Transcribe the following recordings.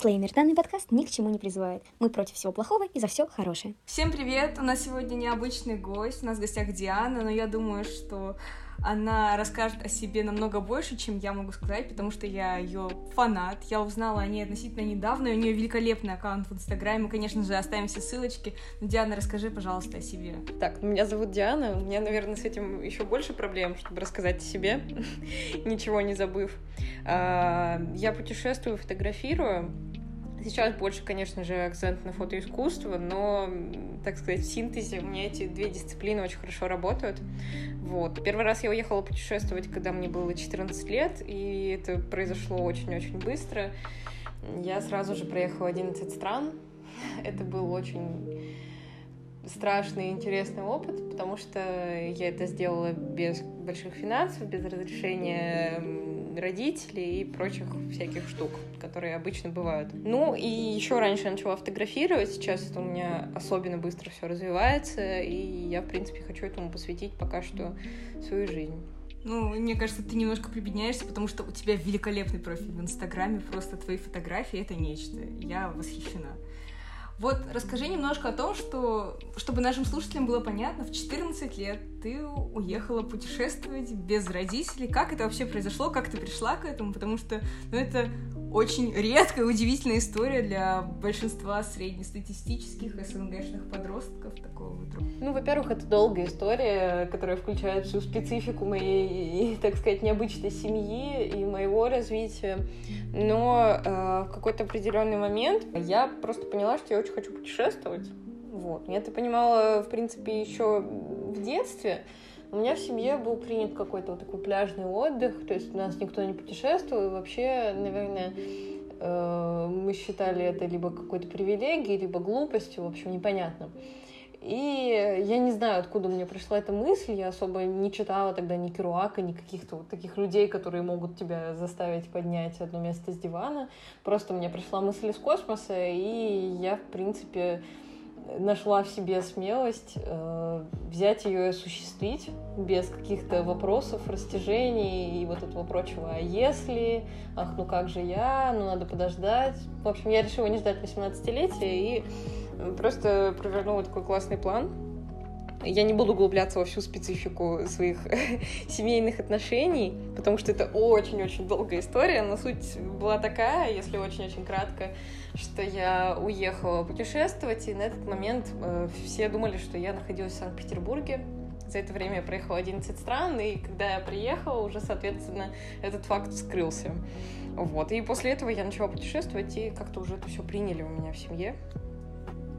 Дисклеймер. Данный подкаст ни к чему не призывает. Мы против всего плохого и за все хорошее. Всем привет! У нас сегодня необычный гость. У нас в гостях Диана, но я думаю, что она расскажет о себе намного больше, чем я могу сказать, потому что я ее фанат. Я узнала о ней относительно недавно, и у нее великолепный аккаунт в Инстаграме. Мы, конечно же, оставим все ссылочки. Но, Диана, расскажи, пожалуйста, о себе. Так, меня зовут Диана. У меня, наверное, с этим еще больше проблем, чтобы рассказать о себе, ничего не забыв. А, я путешествую, фотографирую. Сейчас больше, конечно же, акцент на фотоискусство, но, так сказать, в синтезе у меня эти две дисциплины очень хорошо работают. Вот. Первый раз я уехала путешествовать, когда мне было 14 лет, и это произошло очень-очень быстро. Я сразу же проехала 11 стран. Это был очень страшный и интересный опыт, потому что я это сделала без больших финансов, без разрешения родителей и прочих всяких штук, которые обычно бывают. Ну и еще раньше я начала фотографировать, сейчас это у меня особенно быстро все развивается, и я, в принципе, хочу этому посвятить пока что свою жизнь. Ну, мне кажется, ты немножко прибедняешься, потому что у тебя великолепный профиль в Инстаграме, просто твои фотографии — это нечто. Я восхищена. Вот расскажи немножко о том, что, чтобы нашим слушателям было понятно, в 14 лет ты уехала путешествовать без родителей. Как это вообще произошло? Как ты пришла к этому? Потому что ну, это очень редкая, удивительная история для большинства среднестатистических СНГшных подростков такого вдруг. Ну, во-первых, это долгая история, которая включает всю специфику моей, так сказать, необычной семьи и моего развития. Но э, в какой-то определенный момент я просто поняла, что я очень хочу путешествовать. Вот. Я это понимала, в принципе, еще в детстве. У меня в семье был принят какой-то вот такой пляжный отдых, то есть у нас никто не путешествовал, и вообще, наверное, э, мы считали это либо какой-то привилегией, либо глупостью, в общем, непонятно. И я не знаю, откуда мне пришла эта мысль, я особо не читала тогда ни Керуака, ни каких-то вот таких людей, которые могут тебя заставить поднять одно место с дивана. Просто мне пришла мысль из космоса, и я, в принципе, нашла в себе смелость э, взять ее и осуществить без каких-то вопросов, растяжений и вот этого прочего. А если? Ах, ну как же я? Ну надо подождать. В общем, я решила не ждать 18-летия и просто провернула такой классный план. Я не буду углубляться во всю специфику своих семейных отношений, потому что это очень-очень долгая история, но суть была такая, если очень-очень кратко, что я уехала путешествовать, и на этот момент э, все думали, что я находилась в Санкт-Петербурге. За это время я проехала 11 стран, и когда я приехала, уже, соответственно, этот факт скрылся. Вот. И после этого я начала путешествовать, и как-то уже это все приняли у меня в семье.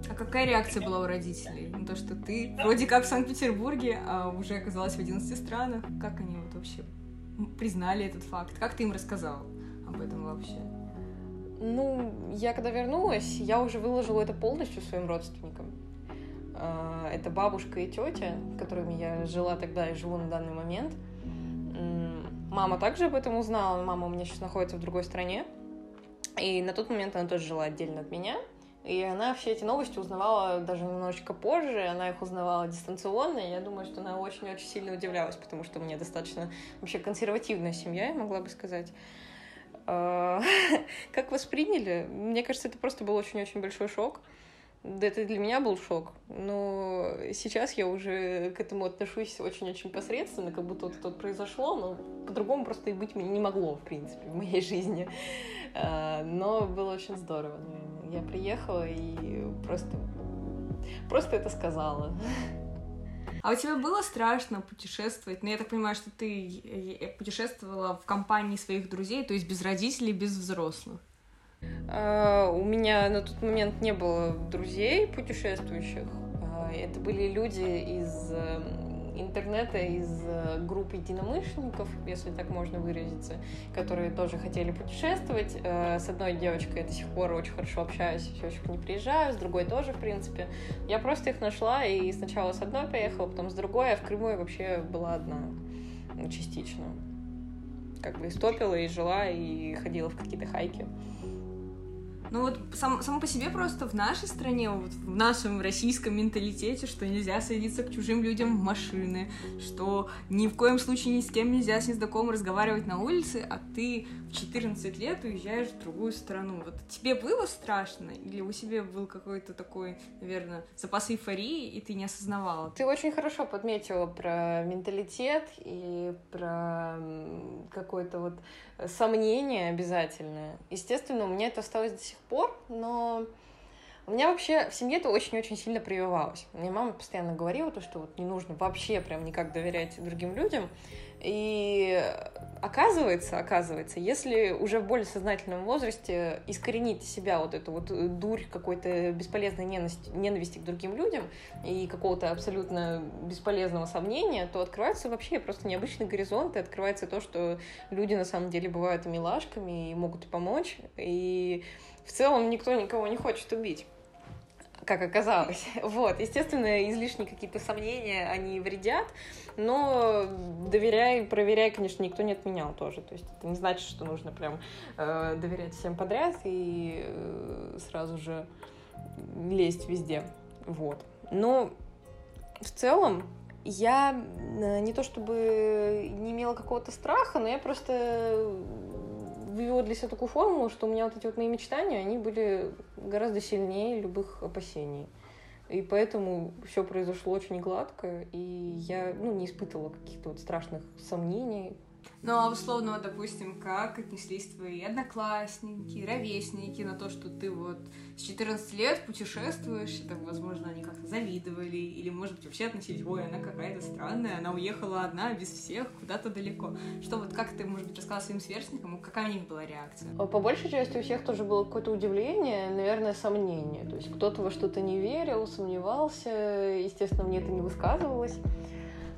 А какая реакция была у родителей? На то, что ты вроде как в Санкт-Петербурге, а уже оказалась в 11 странах. Как они вот вообще признали этот факт? Как ты им рассказал об этом вообще? Ну, я когда вернулась, я уже выложила это полностью своим родственникам. А, это бабушка и тетя, которыми я жила тогда и живу на данный момент. Мама также об этом узнала. Мама у меня сейчас находится в другой стране. И на тот момент она тоже жила отдельно от меня. И она все эти новости узнавала даже немножечко позже, она их узнавала дистанционно, и я думаю, что она очень-очень сильно удивлялась, потому что у меня достаточно вообще консервативная семья, я могла бы сказать. А, как восприняли? Мне кажется, это просто был очень-очень большой шок. Да это для меня был шок, но сейчас я уже к этому отношусь очень-очень посредственно, как будто вот это произошло, но по-другому просто и быть не могло, в принципе, в моей жизни. А, но было очень здорово. Я приехала и просто, просто это сказала. А у тебя было страшно путешествовать? Ну, я так понимаю, что ты э, путешествовала в компании своих друзей, то есть без родителей, без взрослых. Uh, у меня на тот момент не было друзей путешествующих. Uh, это были люди из эм, интернета из э, групп единомышленников, если так можно выразиться, которые тоже хотели путешествовать. Э, с одной девочкой я до сих пор очень хорошо общаюсь, все еще к ней приезжаю, с другой тоже, в принципе. Я просто их нашла, и сначала с одной поехала, потом с другой, а в Крыму я вообще была одна, частично. Как бы и стопила, и жила, и ходила в какие-то хайки. Ну вот сам, само по себе просто в нашей стране, вот в нашем российском менталитете, что нельзя садиться к чужим людям в машины, что ни в коем случае ни с кем нельзя с незнакомым разговаривать на улице, а ты в 14 лет уезжаешь в другую страну. Вот тебе было страшно? Или у тебя был какой-то такой, наверное, запас эйфории, и ты не осознавала? Ты очень хорошо подметила про менталитет и про какое-то вот сомнение обязательное. Естественно, у меня это осталось до сих пор, но у меня вообще в семье это очень-очень сильно прививалось. Мне мама постоянно говорила, то, что вот не нужно вообще прям никак доверять другим людям. И оказывается, оказывается, если уже в более сознательном возрасте искоренить себя вот эту вот дурь какой-то бесполезной ненависти, ненависти к другим людям и какого-то абсолютно бесполезного сомнения, то открывается вообще просто необычный горизонт, и открывается то, что люди на самом деле бывают милашками, и могут помочь, и в целом никто никого не хочет убить как оказалось. Вот, естественно, излишние какие-то сомнения, они вредят, но доверяй, проверяй, конечно, никто не отменял тоже. То есть это не значит, что нужно прям э, доверять всем подряд и э, сразу же лезть везде. Вот. Но в целом я э, не то чтобы не имела какого-то страха, но я просто вывела для себя такую формулу, что у меня вот эти вот мои мечтания, они были гораздо сильнее любых опасений. И поэтому все произошло очень гладко, и я ну, не испытывала каких-то вот страшных сомнений, ну, а условно, допустим, как отнеслись твои одноклассники, ровесники на то, что ты вот с 14 лет путешествуешь, это, возможно, они как-то завидовали, или, может быть, вообще относились, ой, она какая-то странная, она уехала одна, без всех, куда-то далеко. Что вот, как ты, может быть, рассказала своим сверстникам, какая у них была реакция? По большей части у всех тоже было какое-то удивление, наверное, сомнение. То есть кто-то во что-то не верил, сомневался, естественно, мне это не высказывалось.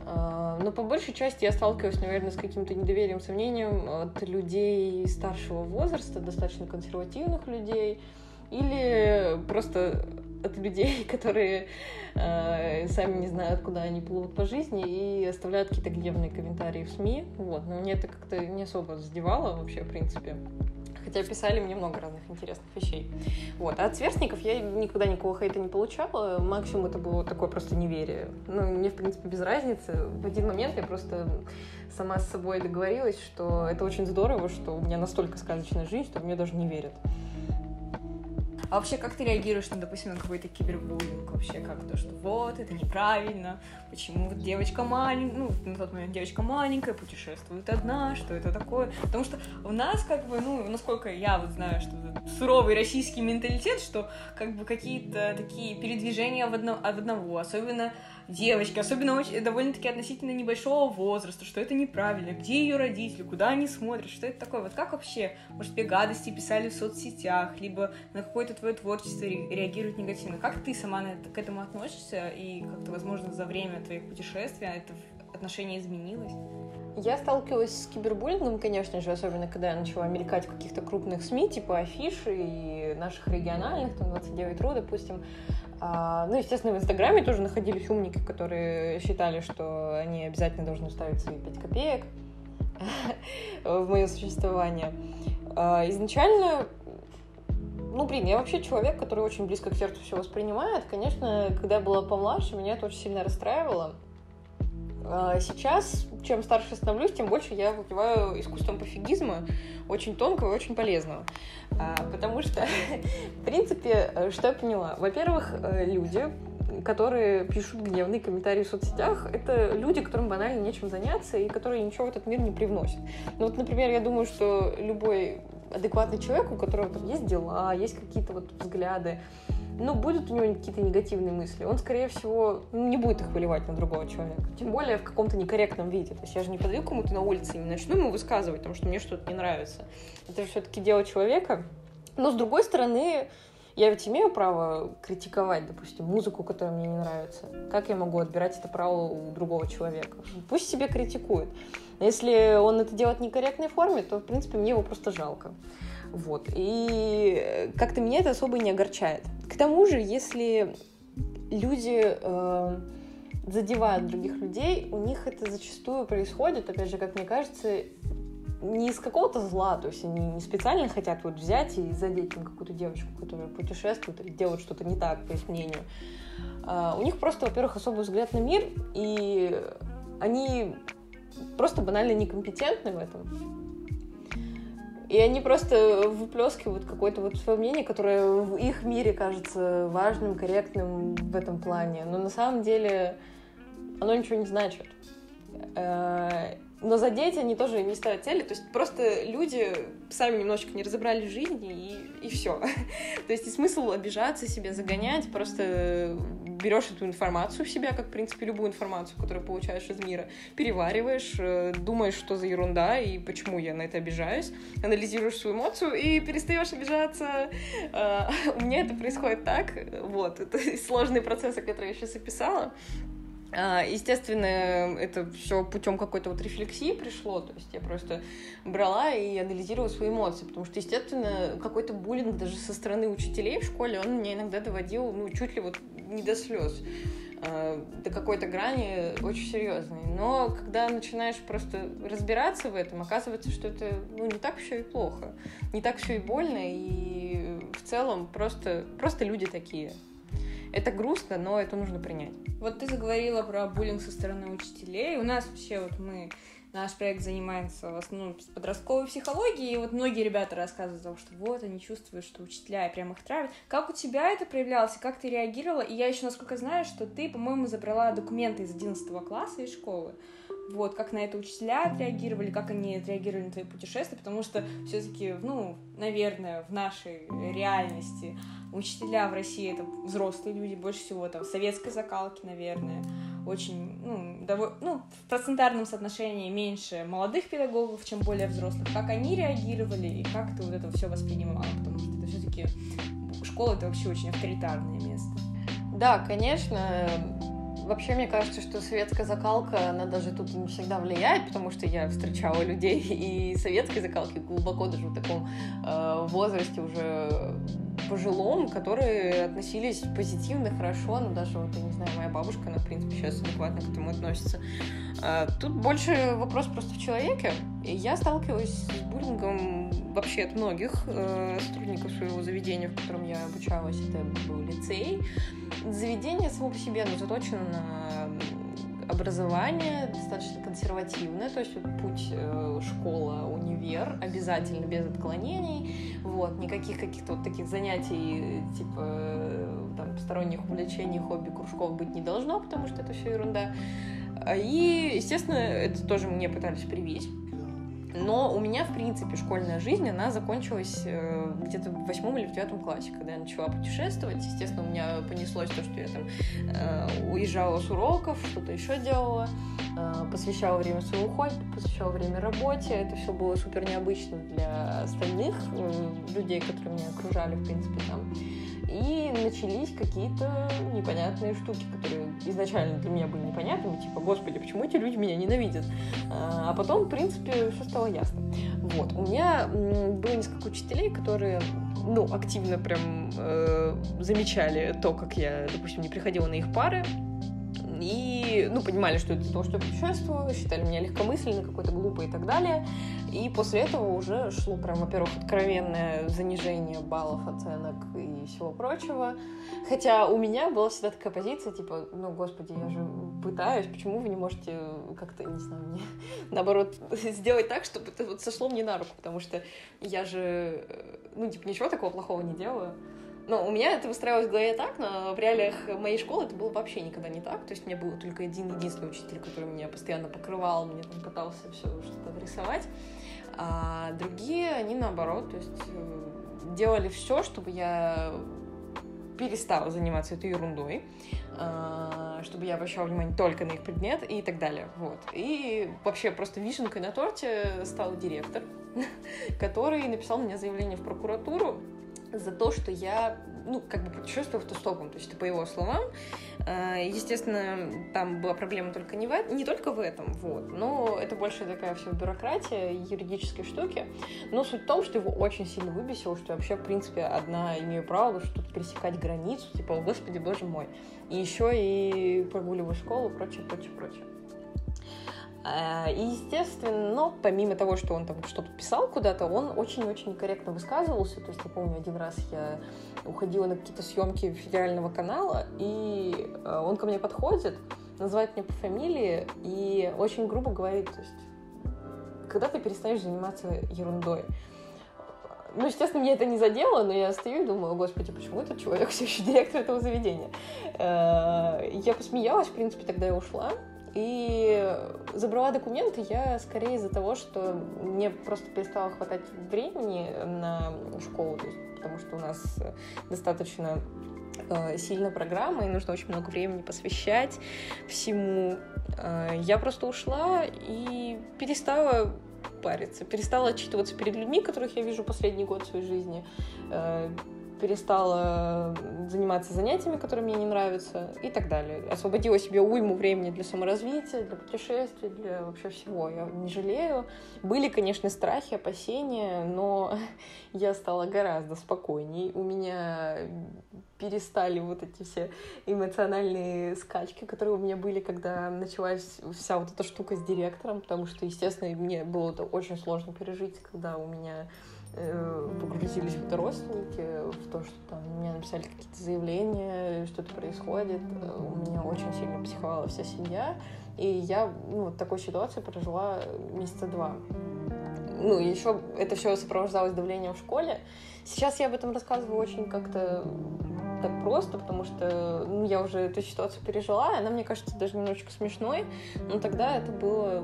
А, но по большей части я сталкиваюсь, наверное, с каким-то недоверием, сомнением от людей старшего возраста, достаточно консервативных людей, или просто от людей, которые э, сами не знают, куда они плывут по жизни и оставляют какие-то гневные комментарии в СМИ. Вот. Но мне это как-то не особо задевало вообще, в принципе хотя писали мне много разных интересных вещей. Вот. А от сверстников я никогда никакого хейта не получала, максимум это было такое просто неверие. Ну, мне, в принципе, без разницы. В один момент я просто сама с собой договорилась, что это очень здорово, что у меня настолько сказочная жизнь, что мне даже не верят. А вообще, как ты реагируешь, на, допустим, на какой-то кибербуллинг? Вообще, как то, что вот, это неправильно, почему вот девочка маленькая, ну, на тот момент девочка маленькая, путешествует одна, что это такое? Потому что у нас, как бы, ну, насколько я вот знаю, что суровый российский менталитет, что, как бы, какие-то такие передвижения в, одно, от одного, особенно девочки, особенно очень, довольно-таки относительно небольшого возраста, что это неправильно, где ее родители, куда они смотрят, что это такое. Вот как вообще, может, тебе гадости писали в соцсетях, либо на какое-то твое творчество реагируют негативно. Как ты сама к этому относишься, и как-то, возможно, за время твоих путешествий это отношение изменилось? Я сталкивалась с кибербуллингом, конечно же, особенно когда я начала мелькать в каких-то крупных СМИ, типа афиши и наших региональных, там 29.ru, допустим. А, ну, естественно, в Инстаграме тоже находились умники, которые считали, что они обязательно должны ставить свои 5 копеек в мое существование. А, изначально ну, блин, я вообще человек, который очень близко к сердцу все воспринимает. Конечно, когда я была помладше, меня это очень сильно расстраивало. А сейчас, чем старше становлюсь, тем больше я выпиваю искусством пофигизма, очень тонкого и очень полезного. А, потому что, в принципе, что я поняла? Во-первых, э, люди, которые пишут гневные комментарии в соцсетях, это люди, которым банально нечем заняться и которые ничего в этот мир не привносят. Ну вот, например, я думаю, что любой адекватный человек, у которого там есть дела, есть какие-то вот взгляды, ну, будут у него какие-то негативные мысли, он, скорее всего, не будет их выливать на другого человека. Тем более в каком-то некорректном виде. То есть я же не подаю кому-то на улице и не начну ему высказывать, потому что мне что-то не нравится. Это же все-таки дело человека. Но, с другой стороны, я ведь имею право критиковать, допустим, музыку, которая мне не нравится. Как я могу отбирать это право у другого человека? Пусть себе критикует. Если он это делает в некорректной форме, то, в принципе, мне его просто жалко. Вот. И как-то меня это особо не огорчает. К тому же, если люди э, задевают других людей, у них это зачастую происходит, опять же, как мне кажется, не из какого-то зла, то есть они не специально хотят вот взять и задеть там какую-то девочку, которая путешествует или делает что-то не так, по их мнению. А, у них просто, во-первых, особый взгляд на мир, и они просто банально некомпетентны в этом. И они просто выплескивают какое-то вот свое мнение, которое в их мире кажется важным, корректным в этом плане. Но на самом деле оно ничего не значит. Но задеть они тоже не ставят цели, то есть просто люди сами немножечко не разобрали жизни и, и все. то есть и смысл обижаться, себя загонять, просто берешь эту информацию в себя, как, в принципе, любую информацию, которую получаешь из мира, перевариваешь, э, думаешь, что за ерунда и почему я на это обижаюсь, анализируешь свою эмоцию и перестаешь обижаться. Э, у меня это происходит так, вот, это сложные процессы, которые я сейчас описала, естественно, это все путем какой-то вот рефлексии пришло, то есть я просто брала и анализировала свои эмоции, потому что, естественно, какой-то буллинг даже со стороны учителей в школе, он меня иногда доводил, ну, чуть ли вот не до слез, а, до какой-то грани очень серьезной. Но когда начинаешь просто разбираться в этом, оказывается, что это ну, не так все и плохо, не так все и больно, и в целом просто, просто люди такие. Это грустно, но это нужно принять. Вот ты заговорила про буллинг со стороны учителей. У нас вообще вот мы наш проект занимается в основном подростковой психологией, и вот многие ребята рассказывают о том, что вот они чувствуют, что учителя прям их травят. Как у тебя это проявлялось, как ты реагировала? И я еще, насколько знаю, что ты, по-моему, забрала документы из 11 класса из школы. Вот, как на это учителя отреагировали, как они отреагировали на твои путешествия, потому что все-таки, ну, наверное, в нашей реальности Учителя в России это взрослые люди, больше всего там советской закалки, наверное. Очень, ну, довольно, ну, в процентарном соотношении меньше молодых педагогов, чем более взрослых. Как они реагировали и как ты вот это все воспринимала? Потому что это все-таки школа это вообще очень авторитарное место. Да, конечно, Вообще, мне кажется, что советская закалка, она даже тут не всегда влияет, потому что я встречала людей и советской закалки глубоко даже в таком э, возрасте уже пожилом, которые относились позитивно, хорошо, но даже вот, я не знаю, моя бабушка, она, в принципе, сейчас адекватно к этому относится. А, тут больше вопрос просто в человеке. Я сталкивалась с буллингом вообще от многих э, сотрудников своего заведения, в котором я обучалась. Это был лицей. Заведение само по себе, оно заточено на образование достаточно консервативное, то есть путь э, школа, универ обязательно без отклонений, вот, никаких каких-то вот таких занятий типа э, там сторонних увлечений, хобби, кружков быть не должно, потому что это все ерунда. И, естественно, это тоже мне пытались привить. Но у меня, в принципе, школьная жизнь, она закончилась э, где-то в восьмом или в девятом классе, когда я начала путешествовать. Естественно, у меня понеслось то, что я там э, уезжала с уроков, что-то еще делала, э, посвящала время своему хобби, посвящала время работе. Это все было супер необычно для остальных э, людей, которые меня окружали, в принципе, там. И начались какие-то непонятные штуки, которые изначально для меня были непонятными, типа, господи, почему эти люди меня ненавидят? А, а потом, в принципе, все стало ясно. Вот. У меня было несколько учителей, которые ну, активно прям э, замечали то, как я, допустим, не приходила на их пары, и, ну, понимали, что это то, что я путешествую, считали меня легкомысленной, какой-то глупой и так далее. И после этого уже шло прям, во-первых, откровенное занижение баллов, оценок и всего прочего. Хотя у меня была всегда такая позиция, типа, ну, господи, я же пытаюсь, почему вы не можете как-то, не знаю, мне, наоборот, сделать так, чтобы это вот сошло мне на руку, потому что я же, э, ну, типа, ничего такого плохого не делаю. Ну, у меня это выстраивалось в голове так, но в реалиях моей школы это было вообще никогда не так. То есть у меня был только один единственный учитель, который меня постоянно покрывал, мне там пытался все что-то рисовать. А другие, они наоборот, то есть э, делали все, чтобы я перестала заниматься этой ерундой, а, чтобы я обращала внимание только на их предмет и так далее. Вот. И вообще просто вишенкой на торте стал директор, который написал мне заявление в прокуратуру за то, что я ну, как бы путешествую автостопом, то есть по его словам. А, естественно, там была проблема только не, в, не только в этом, вот, но это больше такая вся бюрократия, юридические штуки. Но суть в том, что его очень сильно выбесило, что я вообще, в принципе, одна имею право что-то пересекать границу, типа, о, господи, боже мой. И еще и прогуливаю школу, прочее, прочее, прочее. А, и, естественно, но помимо того, что он там что-то писал куда-то, он очень-очень некорректно высказывался. То есть я помню, один раз я уходила на какие-то съемки федерального канала, и э, он ко мне подходит, называет меня по фамилии и очень грубо говорит, то есть, когда ты перестанешь заниматься ерундой. Ну, естественно, мне это не задело, но я стою и думаю, господи, почему этот человек все еще директор этого заведения? Э, я посмеялась, в принципе, тогда я ушла. И забрала документы я скорее из-за того, что мне просто перестало хватать времени на школу, то есть, потому что у нас достаточно э, сильно программа, и нужно очень много времени посвящать всему. Э, я просто ушла и перестала париться, перестала отчитываться перед людьми, которых я вижу последний год своей жизни, э, перестала заниматься занятиями, которые мне не нравятся и так далее. Освободила себе уйму времени для саморазвития, для путешествий, для вообще всего. Я не жалею. Были, конечно, страхи, опасения, но я стала гораздо спокойней. У меня перестали вот эти все эмоциональные скачки, которые у меня были, когда началась вся вот эта штука с директором, потому что, естественно, мне было это очень сложно пережить, когда у меня Э, погрузились вот родственники в то, что там мне написали какие-то заявления, что-то происходит. У меня очень сильно психовала вся семья. И я ну, вот такой ситуации прожила месяца два. Ну, еще это все сопровождалось давлением в школе. Сейчас я об этом рассказываю очень как-то так просто, потому что ну, я уже эту ситуацию пережила, и она, мне кажется, даже немножечко смешной, но тогда это было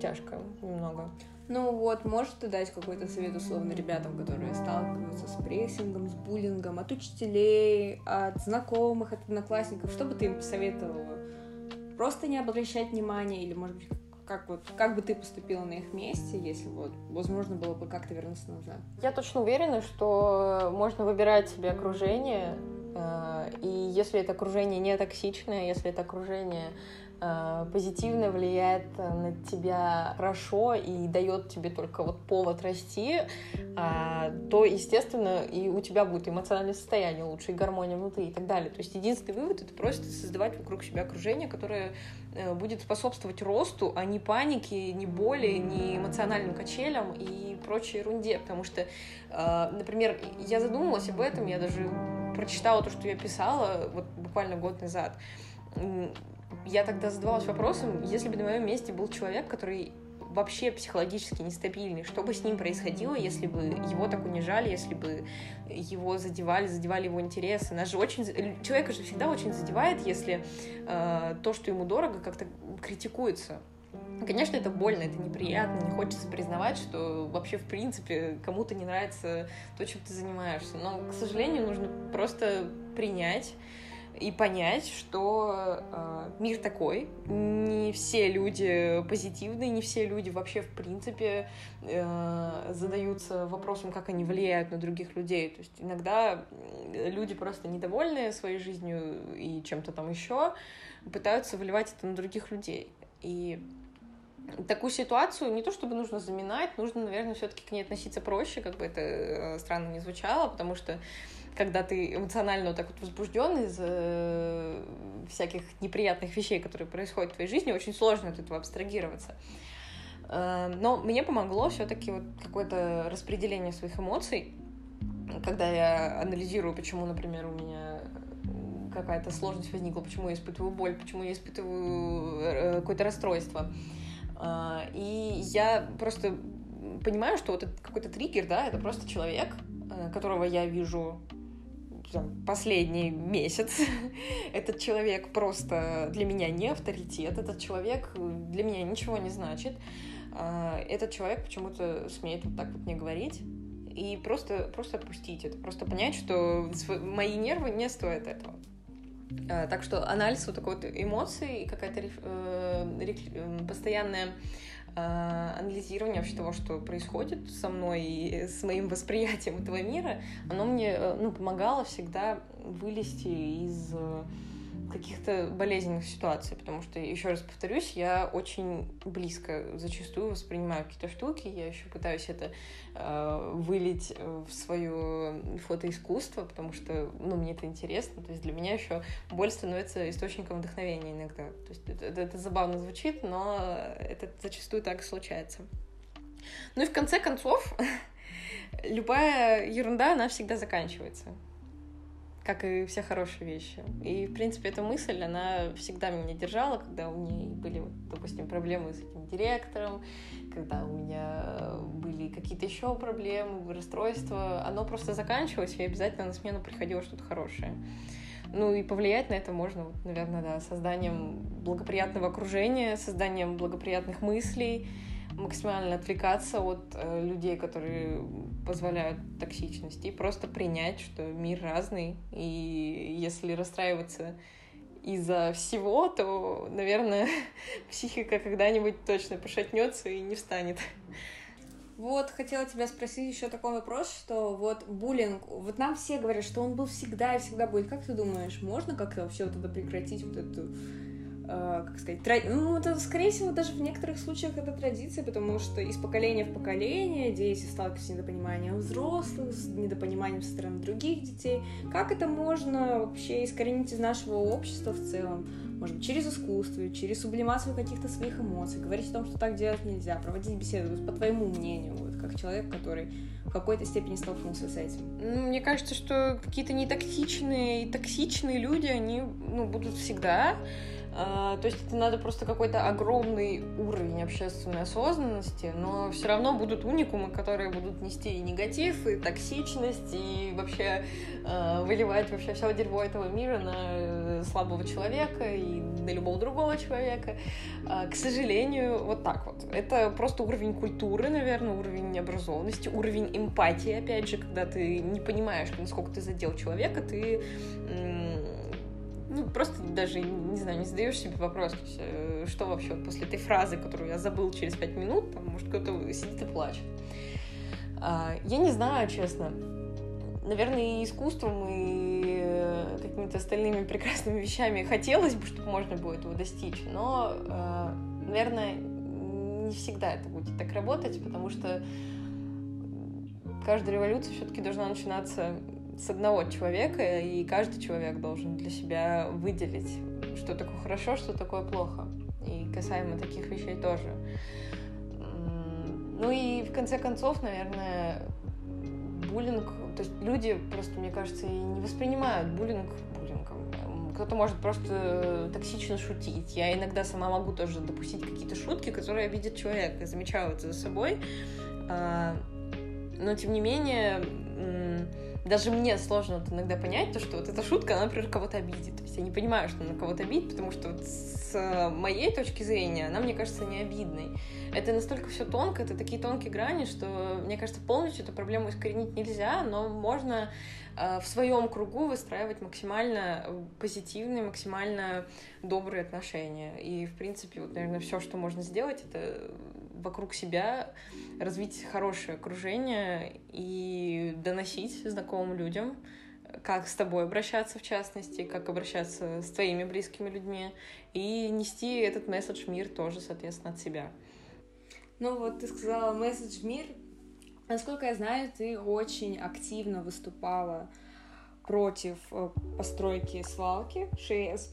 тяжко немного. Ну вот, можешь ты дать какой-то совет условно ребятам, которые сталкиваются с прессингом, с буллингом от учителей, от знакомых, от одноклассников? Что бы ты им посоветовала? Просто не обращать внимания или, может быть, как вот как бы ты поступила на их месте, если вот возможно было бы как-то вернуться назад? Я точно уверена, что можно выбирать себе окружение, э, и если это окружение не токсичное, если это окружение позитивно влияет на тебя хорошо и дает тебе только вот повод расти, а, то, естественно, и у тебя будет эмоциональное состояние лучше, и гармония внутри и так далее. То есть единственный вывод — это просто создавать вокруг себя окружение, которое э, будет способствовать росту, а не панике, не боли, не эмоциональным качелям и прочей ерунде. Потому что, э, например, я задумалась об этом, я даже прочитала то, что я писала вот буквально год назад я тогда задавалась вопросом, если бы на моем месте был человек, который вообще психологически нестабильный, что бы с ним происходило, если бы его так унижали, если бы его задевали, задевали его интересы. Нас же очень... Человека же всегда очень задевает, если э, то, что ему дорого, как-то критикуется. Конечно, это больно, это неприятно, не хочется признавать, что вообще, в принципе, кому-то не нравится то, чем ты занимаешься. Но, к сожалению, нужно просто принять и понять, что э, мир такой, не все люди позитивные, не все люди вообще в принципе э, задаются вопросом, как они влияют на других людей. То есть иногда люди просто недовольны своей жизнью и чем-то там еще пытаются выливать это на других людей. И такую ситуацию не то чтобы нужно заминать, нужно, наверное, все-таки к ней относиться проще, как бы это э, странно не звучало, потому что когда ты эмоционально вот так вот возбужден из э, всяких неприятных вещей, которые происходят в твоей жизни, очень сложно от этого абстрагироваться. Э, но мне помогло все-таки вот какое-то распределение своих эмоций, когда я анализирую, почему, например, у меня какая-то сложность возникла, почему я испытываю боль, почему я испытываю э, какое-то расстройство. Э, и я просто понимаю, что вот этот какой-то триггер, да, это просто человек, э, которого я вижу там, последний месяц. Этот человек просто для меня не авторитет, этот человек для меня ничего не значит. А, этот человек почему-то смеет вот так вот мне говорить. И просто, просто отпустить это, просто понять, что мои нервы не стоят этого. А, так что анализ вот такой вот эмоций и какая-то э, постоянная а, анализирование вообще того, что происходит со мной и с моим восприятием этого мира, оно мне э, ну, помогало всегда вылезти из каких-то болезненных ситуаций, потому что, еще раз повторюсь, я очень близко зачастую воспринимаю какие-то штуки, я еще пытаюсь это э, вылить в свое фотоискусство, потому что, ну, мне это интересно, то есть для меня еще боль становится источником вдохновения иногда, то есть это, это, это забавно звучит, но это зачастую так случается. Ну и в конце концов, любая ерунда, она всегда заканчивается как и все хорошие вещи. И, в принципе, эта мысль, она всегда меня держала, когда у меня были, допустим, проблемы с этим директором, когда у меня были какие-то еще проблемы, расстройства. Оно просто заканчивалось, и обязательно на смену приходило что-то хорошее. Ну и повлиять на это можно, вот, наверное, да, созданием благоприятного окружения, созданием благоприятных мыслей, максимально отвлекаться от э, людей, которые позволяют токсичности, и просто принять, что мир разный, и если расстраиваться из-за всего, то, наверное, психика когда-нибудь точно пошатнется и не встанет. Вот, хотела тебя спросить еще такой вопрос, что вот буллинг, вот нам все говорят, что он был всегда и всегда будет. Как ты думаешь, можно как-то вообще вот это прекратить, вот эту как сказать, тра... ну, это, скорее всего, даже в некоторых случаях это традиция, потому что из поколения в поколение дети сталкиваются с недопониманием взрослых, с недопониманием со стороны других детей. Как это можно вообще искоренить из нашего общества в целом? Может быть, через искусство, через сублимацию каких-то своих эмоций, говорить о том, что так делать нельзя, проводить беседы, по твоему мнению, вот, как человек, который в какой-то степени столкнулся с этим. Ну, мне кажется, что какие-то нетоксичные и токсичные люди, они ну, будут всегда. А, то есть это надо просто какой-то огромный уровень общественной осознанности, но все равно будут уникумы, которые будут нести и негатив, и токсичность, и вообще э, выливать вообще все дерьмо этого мира на э, слабого человека и на любого другого человека. Э, к сожалению, вот так вот. Это просто уровень культуры, наверное, уровень образованности, уровень эмпатии, опять же, когда ты не понимаешь, насколько ты задел человека, ты ну, просто даже, не знаю, не задаешь себе вопрос, э, что вообще после этой фразы, которую я забыл через пять минут, там, может, кто-то сидит и плачет. А, я не знаю, честно. Наверное, и искусством, и э, какими-то остальными прекрасными вещами хотелось бы, чтобы можно было этого достичь, но, э, наверное, не всегда это будет так работать, потому что каждая революция все-таки должна начинаться с одного человека, и каждый человек должен для себя выделить, что такое хорошо, что такое плохо. И касаемо таких вещей тоже. Ну и в конце концов, наверное, буллинг, то есть люди просто, мне кажется, и не воспринимают буллинг буллингом. Кто-то может просто токсично шутить. Я иногда сама могу тоже допустить какие-то шутки, которые обидят человека. Я это за собой. А, но, тем не менее, даже мне сложно вот иногда понять то, что вот эта шутка, она, например, кого-то обидит. То есть я не понимаю, что она кого-то обидит, потому что вот с моей точки зрения она, мне кажется, не обидной. Это настолько все тонко, это такие тонкие грани, что, мне кажется, полностью эту проблему искоренить нельзя, но можно э, в своем кругу выстраивать максимально позитивные, максимально добрые отношения. И, в принципе, вот, наверное, все, что можно сделать, это вокруг себя развить хорошее окружение и доносить знакомым людям, как с тобой обращаться в частности, как обращаться с твоими близкими людьми, и нести этот месседж в мир тоже, соответственно, от себя. Ну вот ты сказала месседж в мир. Насколько я знаю, ты очень активно выступала против э, постройки свалки ШС,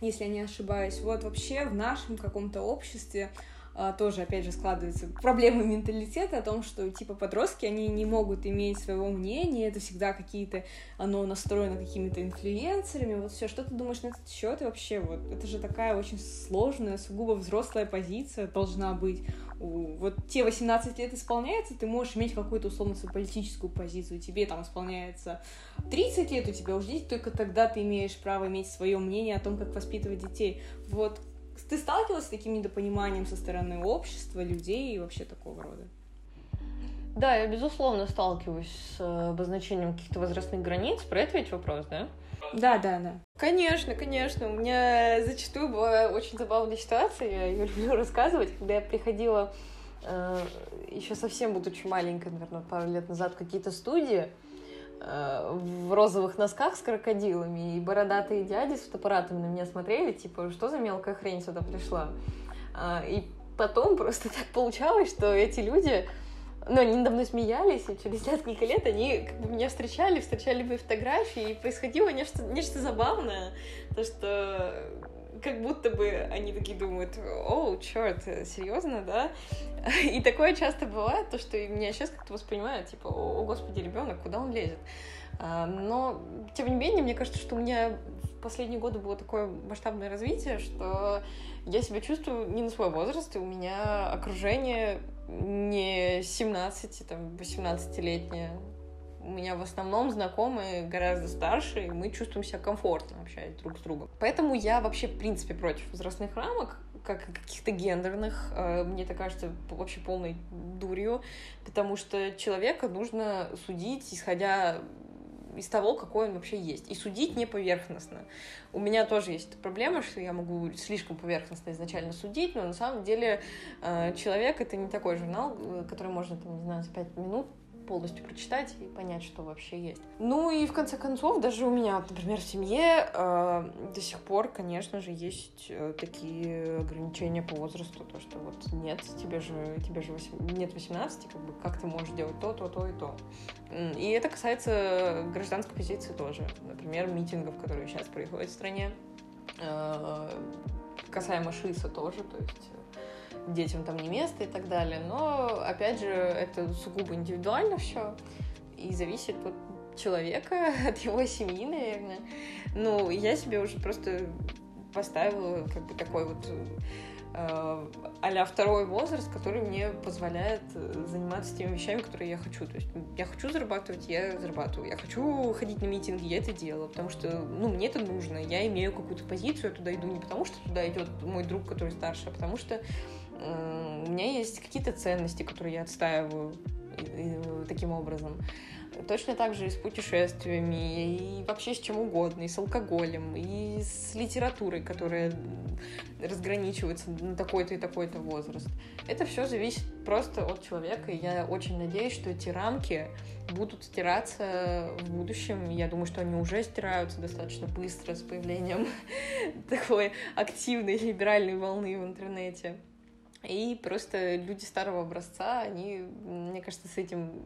если я не ошибаюсь. Вот вообще в нашем каком-то обществе а, тоже, опять же, складывается проблемы менталитета о том, что, типа, подростки, они не могут иметь своего мнения, это всегда какие-то, оно настроено какими-то инфлюенсерами, вот все. Что ты думаешь на этот счет? И вообще, вот, это же такая очень сложная, сугубо взрослая позиция должна быть. Вот те 18 лет исполняется, ты можешь иметь какую-то, условно, свою политическую позицию, тебе там исполняется 30 лет, у тебя уже только тогда ты имеешь право иметь свое мнение о том, как воспитывать детей. Вот ты сталкивалась с таким недопониманием со стороны общества, людей и вообще такого рода? Да, я, безусловно, сталкиваюсь с э, обозначением каких-то возрастных границ. Про это ведь вопрос, да? Да, да, да. Конечно, конечно. У меня зачастую была очень забавная ситуация, я ее люблю рассказывать, когда я приходила э, еще совсем будучи маленькой, наверное, пару лет назад какие-то студии, э, в розовых носках с крокодилами, и бородатые дяди с фотоаппаратами на меня смотрели, типа, что за мелкая хрень сюда пришла. А, и потом просто так получалось, что эти люди, ну, они мной смеялись, и через несколько лет они как бы меня встречали, встречали мои фотографии, и происходило нечто, нечто забавное, то, что как будто бы они такие думают, о, черт, серьезно, да? И такое часто бывает, то, что меня сейчас как-то воспринимают, типа, о, господи, ребенок, куда он лезет? А, но, тем не менее, мне кажется, что у меня последние годы было такое масштабное развитие, что я себя чувствую не на свой возраст, и у меня окружение не 17, там, 18-летнее, у меня в основном знакомые гораздо старше, и мы чувствуем себя комфортно общаясь друг с другом. Поэтому я вообще, в принципе, против возрастных рамок, как каких-то гендерных. Э, мне это кажется вообще полной дурью, потому что человека нужно судить, исходя из того, какой он вообще есть. И судить не поверхностно. У меня тоже есть проблема, что я могу слишком поверхностно изначально судить, но на самом деле э, человек — это не такой журнал, э, который можно, там, не знаю, за пять минут полностью прочитать и понять, что вообще есть. Ну и в конце концов, даже у меня, например, в семье э, до сих пор, конечно же, есть э, такие ограничения по возрасту, то что вот нет, тебе же, тебе же 8, нет 18, как бы как ты можешь делать то, то, то и то. И это касается гражданской позиции тоже. Например, митингов, которые сейчас происходят в стране. Э, касаемо ШИСа тоже, то есть детям там не место и так далее. Но, опять же, это сугубо индивидуально все и зависит от человека, от его семьи, наверное. Ну, я себе уже просто поставила как бы такой вот э, а второй возраст, который мне позволяет заниматься теми вещами, которые я хочу. То есть я хочу зарабатывать, я зарабатываю. Я хочу ходить на митинги, я это делаю, потому что, ну, мне это нужно. Я имею какую-то позицию, я туда иду не потому, что туда идет мой друг, который старше, а потому что у меня есть какие-то ценности, которые я отстаиваю таким образом. Точно так же и с путешествиями, и вообще с чем угодно, и с алкоголем, и с литературой, которая разграничивается на такой-то и такой-то возраст. Это все зависит просто от человека, и я очень надеюсь, что эти рамки будут стираться в будущем. Я думаю, что они уже стираются достаточно быстро с появлением такой активной либеральной волны в интернете. И просто люди старого образца, они, мне кажется, с этим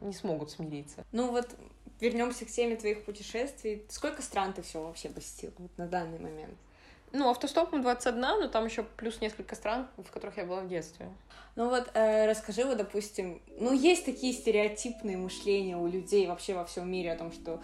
не смогут смириться. Ну вот вернемся к теме твоих путешествий. Сколько стран ты все вообще посетил вот на данный момент? Ну, автостопом 21, но там еще плюс несколько стран, в которых я была в детстве. Ну вот э, расскажи, вот, допустим, ну есть такие стереотипные мышления у людей вообще во всем мире о том, что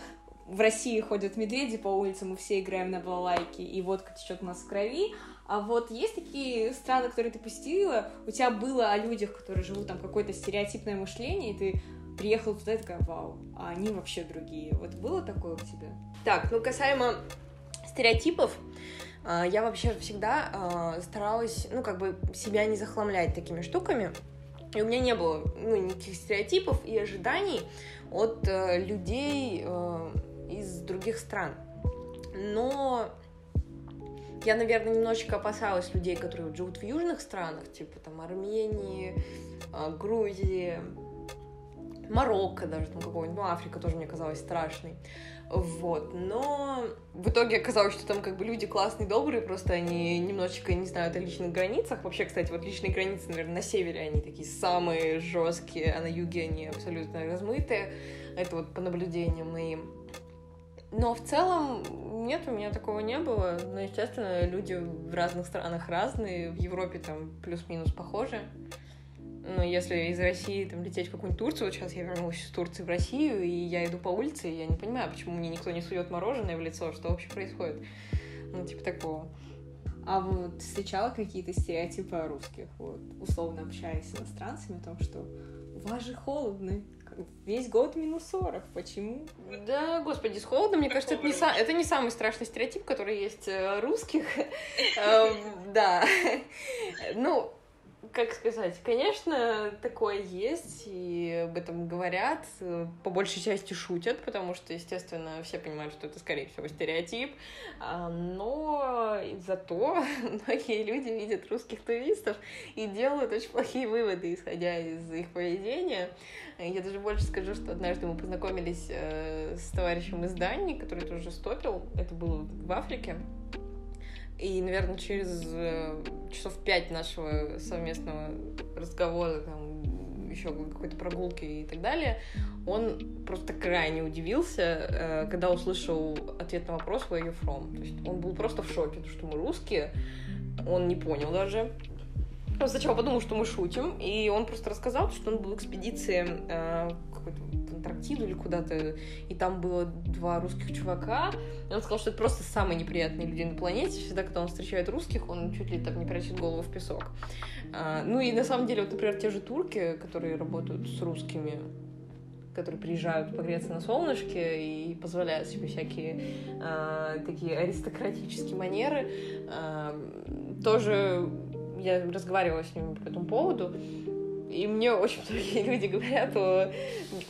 в России ходят медведи по улицам, мы все играем на балалайке, и водка течет у нас в крови, а вот есть такие страны, которые ты посетила, у тебя было о людях, которые живут там какое-то стереотипное мышление, и ты приехала туда и такая, вау, а они вообще другие. Вот было такое у тебя? Так, ну касаемо стереотипов, а, я вообще всегда а, старалась, ну, как бы себя не захламлять такими штуками. И у меня не было ну, никаких стереотипов и ожиданий от э, людей э, из других стран. Но я, наверное, немножечко опасалась людей, которые живут в южных странах, типа там Армении, а, Грузии, Марокко даже там какого-нибудь, ну, Африка тоже мне казалась страшной. Вот, но в итоге оказалось, что там как бы люди классные, добрые, просто они немножечко не знают о личных границах. Вообще, кстати, вот личные границы, наверное, на севере они такие самые жесткие, а на юге они абсолютно размытые. Это вот по наблюдениям моим. Но в целом нет, у меня такого не было. Но, естественно, люди в разных странах разные. В Европе там плюс-минус похожи. Но если из России там лететь в какую-нибудь Турцию, вот сейчас я вернулась из Турции в Россию, и я иду по улице, и я не понимаю, почему мне никто не сует мороженое в лицо, что вообще происходит. Ну, типа такого. А вот встречала какие-то стереотипы о русских, вот, условно общаясь с иностранцами, о том, что у вас же холодно, весь год минус 40. Почему? Да, господи, с холодом, мне кажется, это не, са- это не самый страшный стереотип, который есть э, русских. Эм, да. Ну, как сказать, конечно, такое есть, и об этом говорят, по большей части шутят, потому что, естественно, все понимают, что это, скорее всего, стереотип, а, но зато многие люди видят русских туристов и делают очень плохие выводы, исходя из их поведения. Я даже больше скажу, что однажды мы познакомились э, с товарищем из Дании, который тоже стопил, это было в Африке, и, наверное, через э, часов пять нашего совместного разговора, там, еще какой-то прогулки и так далее, он просто крайне удивился, э, когда услышал ответ на вопрос «Where you from?». То есть он был просто в шоке, потому что мы русские, он не понял даже. Он сначала подумал, что мы шутим, и он просто рассказал, что он был в экспедиции э, какой-то Антарктиду или куда-то, и там было два русских чувака, и он сказал, что это просто самые неприятные люди на планете, всегда, когда он встречает русских, он чуть ли там не прячет голову в песок. А, ну и на самом деле, вот, например, те же турки, которые работают с русскими, которые приезжают погреться на солнышке и позволяют себе всякие э, такие аристократические манеры, э, тоже я разговаривала с ними по этому поводу, и мне очень многие люди говорят о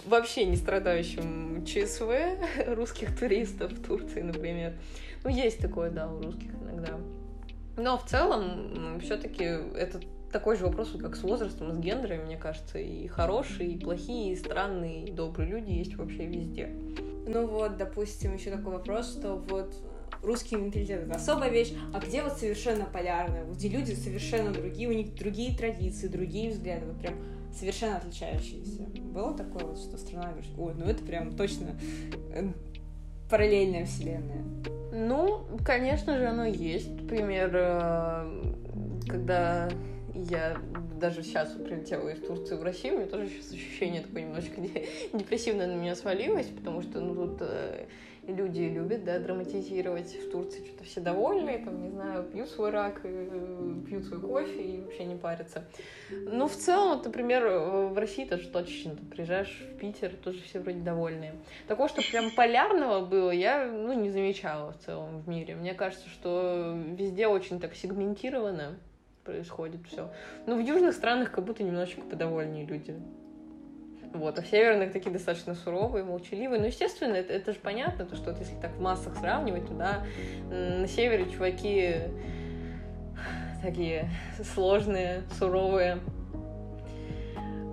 вообще не страдающем ЧСВ русских туристов в Турции, например. Ну, есть такое, да, у русских иногда. Но в целом, все-таки это такой же вопрос, как с возрастом, с гендерами, мне кажется. И хорошие, и плохие, и странные, и добрые люди есть вообще везде. Ну вот, допустим, еще такой вопрос, что вот русский менталитет это особая вещь, а где вот совершенно полярное, где люди совершенно другие, у них другие традиции, другие взгляды, вот прям совершенно отличающиеся. Было такое вот, что страна говорит, ой, ну это прям точно э, параллельная вселенная. Ну, конечно же, оно есть. Например, э, когда я даже сейчас прилетела из Турции в Россию, у меня тоже сейчас ощущение такое немножечко депрессивное на меня свалилось, потому что, ну, тут э, люди любят, да, драматизировать. В Турции что-то все довольны, там, не знаю, пьют свой рак, э, пьют свой кофе и вообще не парятся. Ну, в целом, вот, например, в России тоже точно. Ты приезжаешь в Питер, тоже все вроде довольные. Такого, что прям полярного было, я, ну, не замечала в целом в мире. Мне кажется, что везде очень так сегментировано происходит все. Ну, в южных странах как будто немножечко подовольнее люди. Вот, а в северных такие достаточно суровые, молчаливые. Ну, естественно, это, это же понятно, то, что вот если так в массах сравнивать, то да, на севере чуваки такие сложные, суровые,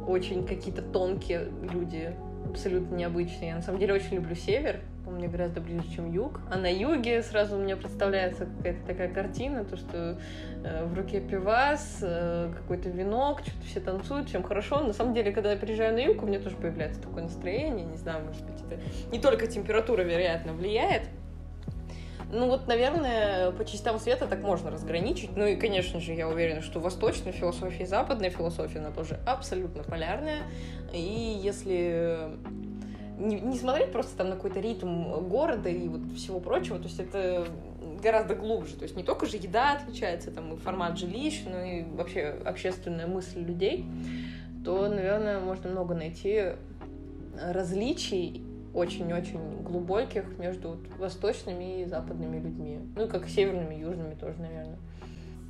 очень какие-то тонкие люди, абсолютно необычные. Я на самом деле очень люблю север, он мне гораздо ближе, чем юг. А на юге сразу у меня представляется какая-то такая картина, то, что э, в руке пивас, э, какой-то венок, что-то все танцуют, всем хорошо. На самом деле, когда я приезжаю на юг, у меня тоже появляется такое настроение, не знаю, может быть, это не только температура, вероятно, влияет, ну вот, наверное, по частям света так можно разграничить. Ну и, конечно же, я уверена, что восточная философия и западная философия, она тоже абсолютно полярная. И если не, не смотреть просто там на какой-то ритм города и вот всего прочего, то есть это гораздо глубже. То есть не только же еда отличается, там и формат жилищ, но и вообще общественная мысль людей, то, наверное, можно много найти различий очень-очень глубоких между вот восточными и западными людьми. Ну и как северными южными тоже, наверное.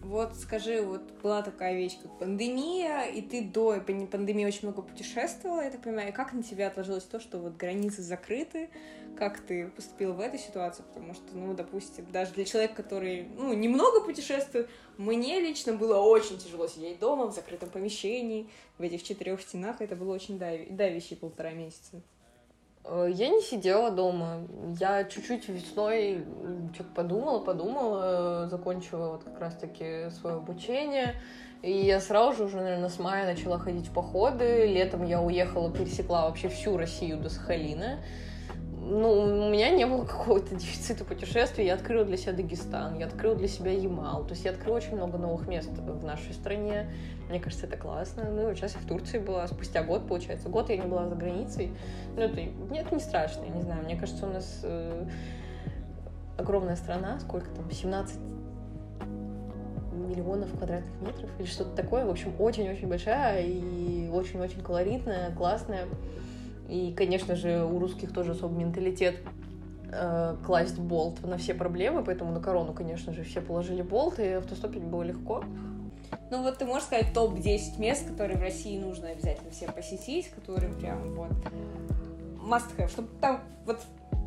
Вот скажи, вот была такая вещь, как пандемия, и ты до пандемии очень много путешествовала, я так понимаю, и как на тебя отложилось то, что вот границы закрыты, как ты поступила в этой ситуации, потому что, ну, допустим, даже для человека, который, ну, немного путешествует, мне лично было очень тяжело сидеть дома в закрытом помещении, в этих четырех стенах, это было очень давящие полтора месяца. Э, я не сидела дома. Я чуть-чуть весной что-то подумала, подумала, закончила вот как раз-таки свое обучение. И я сразу же уже, наверное, с мая начала ходить в походы. Летом я уехала, пересекла вообще всю Россию до Сахалина ну, у меня не было какого-то дефицита путешествий. Я открыла для себя Дагестан, я открыла для себя Ямал. То есть я открыла очень много новых мест в нашей стране. Мне кажется, это классно. Ну, и сейчас я в Турции была, спустя год, получается. Год я не была за границей. Ну, это, нет, не страшно, я не знаю. Мне кажется, у нас э, огромная страна, сколько там, 17 миллионов квадратных метров или что-то такое. В общем, очень-очень большая и очень-очень колоритная, классная. И, конечно же, у русских тоже особый менталитет э, класть болт на все проблемы, поэтому на корону, конечно же, все положили болт, и автостопить было легко. Ну вот ты можешь сказать топ-10 мест, которые в России нужно обязательно всем посетить, которые прям вот must have, чтобы там вот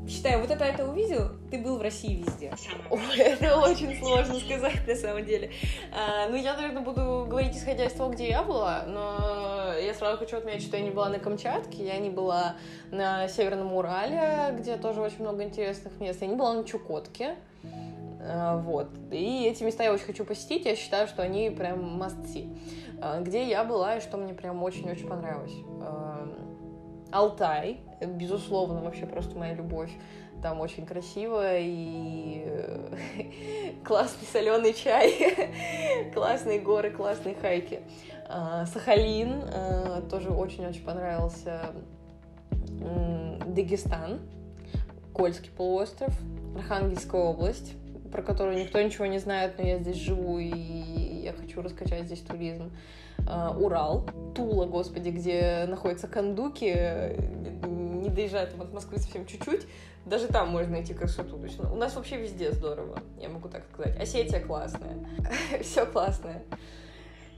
считаю, вот это это увидел, ты был в России везде. Ой, это очень сложно сказать на самом деле. А, ну, я, наверное, буду говорить исходя из того, где я была, но я сразу хочу отметить, что я не была на Камчатке, я не была на Северном Урале, где тоже очень много интересных мест, я не была на Чукотке. А, вот. И эти места я очень хочу посетить, я считаю, что они прям must see. А, где я была и что мне прям очень-очень понравилось. А, Алтай, безусловно, вообще просто моя любовь. Там очень красиво и классный соленый чай, классные горы, классные хайки. Сахалин тоже очень-очень понравился. Дагестан, Кольский полуостров, Архангельская область про которую никто ничего не знает, но я здесь живу, и я хочу раскачать здесь туризм. А, Урал, Тула, господи, где находятся кондуки, не доезжая там от Москвы совсем чуть-чуть, даже там можно найти красоту. То у нас вообще везде здорово, я могу так сказать. Осетия классная, все классное.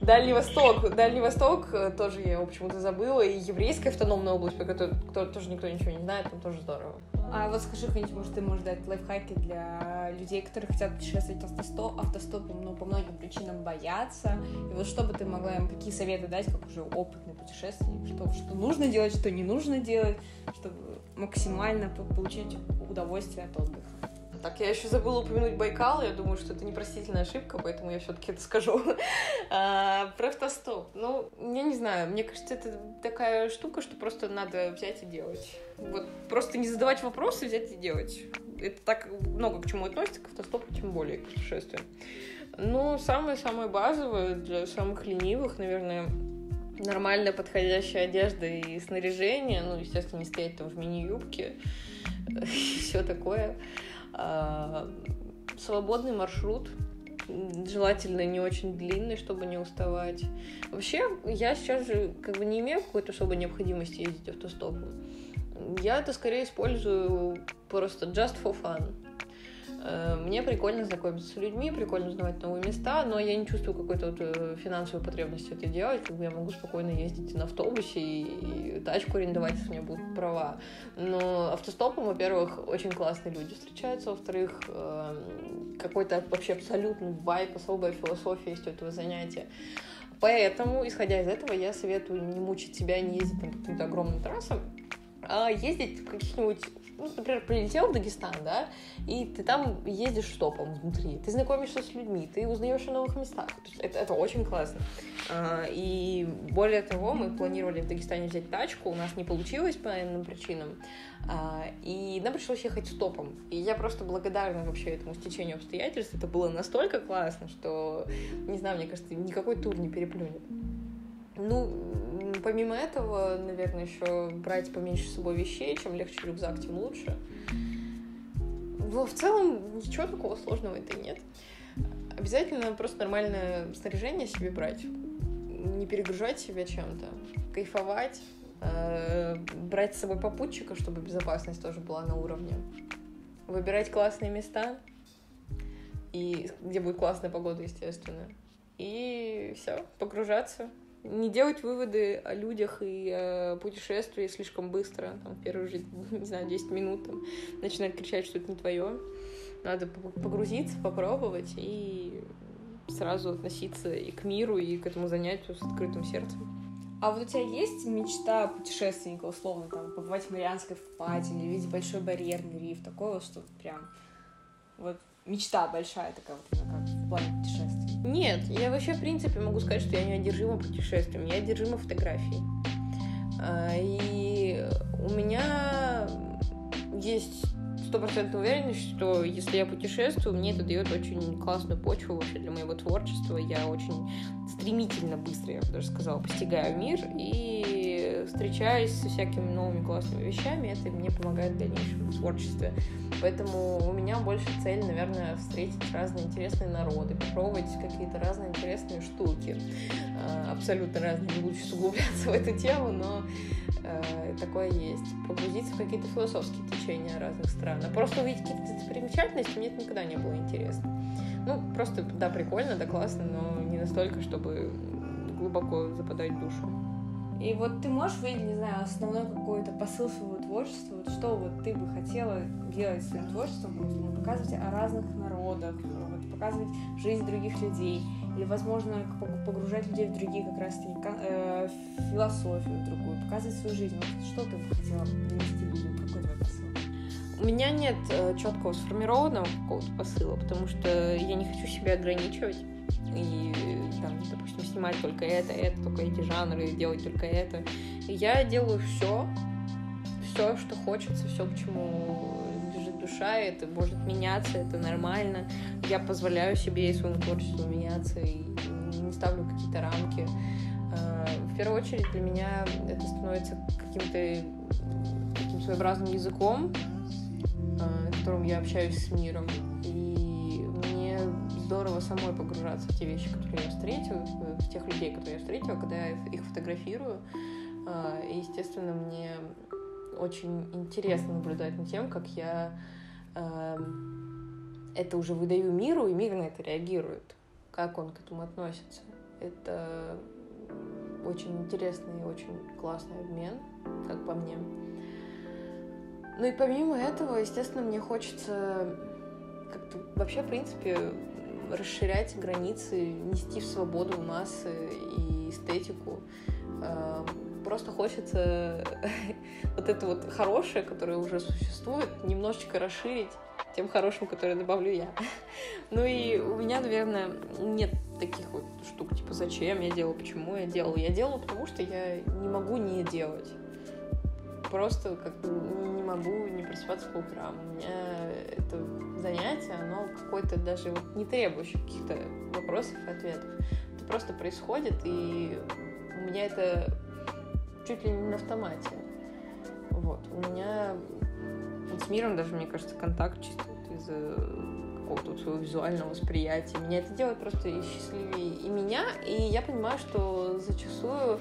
Дальний Восток. Дальний Восток э, тоже я его почему-то забыла. И еврейская автономная область, про которую тоже никто ничего не знает, там тоже здорово. А вот скажи, какие может, ты можешь дать лайфхаки для людей, которые хотят путешествовать автостоп, автостопом, но по многим причинам боятся. И вот что бы ты могла им, какие советы дать, как уже опытный путешественник, что, что нужно делать, что не нужно делать, чтобы максимально получить удовольствие от отдыха? Так, я еще забыла упомянуть Байкал, я думаю, что это непростительная ошибка, поэтому я все-таки это скажу. а, про автостоп. Ну, я не знаю, мне кажется, это такая штука, что просто надо взять и делать. Вот просто не задавать вопросы, взять и делать. Это так много к чему относится, к автостопу, тем более к путешествиям. Ну, самое-самое базовое для самых ленивых, наверное, нормальная подходящая одежда и снаряжение. Ну, естественно, не стоять там в мини-юбке все такое. А, свободный маршрут, желательно не очень длинный, чтобы не уставать. Вообще, я сейчас же как бы не имею какой-то особой необходимости ездить автостопом. Я это скорее использую просто just for fun. Э, мне прикольно знакомиться с людьми, прикольно узнавать новые места, но я не чувствую какой-то вот э, финансовой потребности это делать. Я могу спокойно ездить на автобусе и, тачку арендовать, если у меня будут права. Но автостопом, во-первых, очень классные люди встречаются, во-вторых, эм, какой-то вообще абсолютный вайп, особая философия есть у этого занятия. Поэтому, исходя из этого, я советую не мучить себя, не ездить по каким-то огромным трассам, а ездить в каких-нибудь ну, например, прилетел в Дагестан, да, и ты там ездишь штопом внутри, ты знакомишься с людьми, ты узнаешь о новых местах. Это, это очень классно. А, и более того, мы планировали в Дагестане взять тачку, у нас не получилось по иным причинам, а, и нам пришлось ехать стопом. И я просто благодарна вообще этому стечению обстоятельств. Это было настолько классно, что, не знаю, мне кажется, никакой тур не переплюнет. Ну, помимо этого, наверное, еще брать поменьше с собой вещей. Чем легче рюкзак, тем лучше. Но в целом ничего такого сложного это нет. Обязательно просто нормальное снаряжение себе брать. Не перегружать себя чем-то. Кайфовать. Э, брать с собой попутчика, чтобы безопасность тоже была на уровне. Выбирать классные места. И где будет классная погода, естественно. И все, погружаться не делать выводы о людях и о путешествии слишком быстро, там, первые же, не знаю, 10 минут, там, начинать кричать, что это не твое. Надо погрузиться, попробовать и сразу относиться и к миру, и к этому занятию с открытым сердцем. А вот у тебя есть мечта путешественника, условно, там, побывать в Марианской впадине, видеть большой барьерный риф, такое вот что прям вот мечта большая такая вот, как в плане путешествий? Нет, я вообще, в принципе, могу сказать, что я не одержима путешествием, я одержима фотографией. А, и у меня есть стопроцентная уверенность, что если я путешествую, мне это дает очень классную почву вообще для моего творчества. Я очень стремительно, быстро, я бы даже сказала, постигаю мир и встречаюсь со всякими новыми классными вещами, это мне помогает в дальнейшем творчестве. Поэтому у меня больше цель, наверное, встретить разные интересные народы, попробовать какие-то разные интересные штуки. Э, абсолютно разные, не сейчас углубляться в эту тему, но э, такое есть. Погрузиться в какие-то философские течения разных стран. А просто увидеть какие-то достопримечательности мне это никогда не было интересно. Ну, просто, да, прикольно, да, классно, но не настолько, чтобы глубоко западать душу. И вот ты можешь видеть, не знаю, основной какой-то посыл своего творчества, вот что вот ты бы хотела делать своим творчеством, показывать о разных народах, вот, показывать жизнь других людей, или, возможно, погружать людей в другие как раз-таки э, философию другую, показывать свою жизнь. Вот что ты бы хотела донести людям? Какой твой посыл? У меня нет э, четкого сформированного какого-то посыла, потому что я не хочу себя ограничивать и, там, снимать только это, это, только эти жанры, делать только это. И я делаю все, все, что хочется, все, к чему лежит душа, это может меняться, это нормально. Я позволяю себе и своему творчеству меняться, и не ставлю какие-то рамки. А, в первую очередь для меня это становится каким-то таким своеобразным языком, а, которым я общаюсь с миром. Здорово самой погружаться в те вещи, которые я встретила, в тех людей, которые я встретила, когда я их фотографирую. А, и, естественно, мне очень интересно наблюдать над тем, как я это уже выдаю миру, и мир на это реагирует, как он к этому относится. Это очень интересный и очень классный обмен, как по мне. Ну и помимо этого, естественно, мне хочется как-то вообще, в принципе, расширять границы, нести в свободу массы и эстетику. Эм, просто хочется вот это вот хорошее, которое уже существует, немножечко расширить тем хорошим, которое добавлю я. Ну и у меня, наверное, нет таких вот штук, типа, зачем я делаю, почему я делаю. Я делаю, потому что я не могу не делать просто как не могу не просыпаться по утрам. У меня это занятие, оно какое-то даже вот не требующее каких-то вопросов и ответов. Это просто происходит, и у меня это чуть ли не на автомате. Вот. У меня с миром даже, мне кажется, контакт чисто из-за какого-то своего визуального восприятия. Меня это делает просто и счастливее и меня, и я понимаю, что зачастую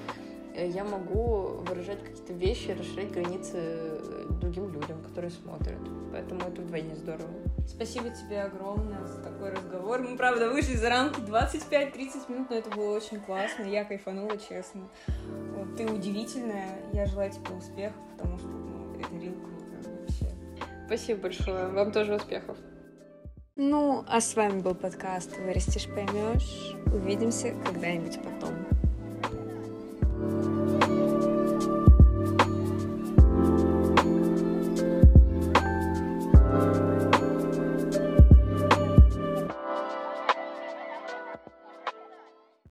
я могу выражать какие-то вещи, расширять границы э, другим людям, которые смотрят. Поэтому это вдвойне здорово. Спасибо тебе огромное за такой разговор. Мы, правда, вышли за рамки 25-30 минут, но это было очень классно. Я кайфанула, честно. Вот, ты удивительная. Я желаю тебе успехов, потому что ну, это рил круто вообще. Спасибо большое. Вам тоже успехов. Ну, а с вами был подкаст «Вырастешь, поймешь». Увидимся когда-нибудь потом.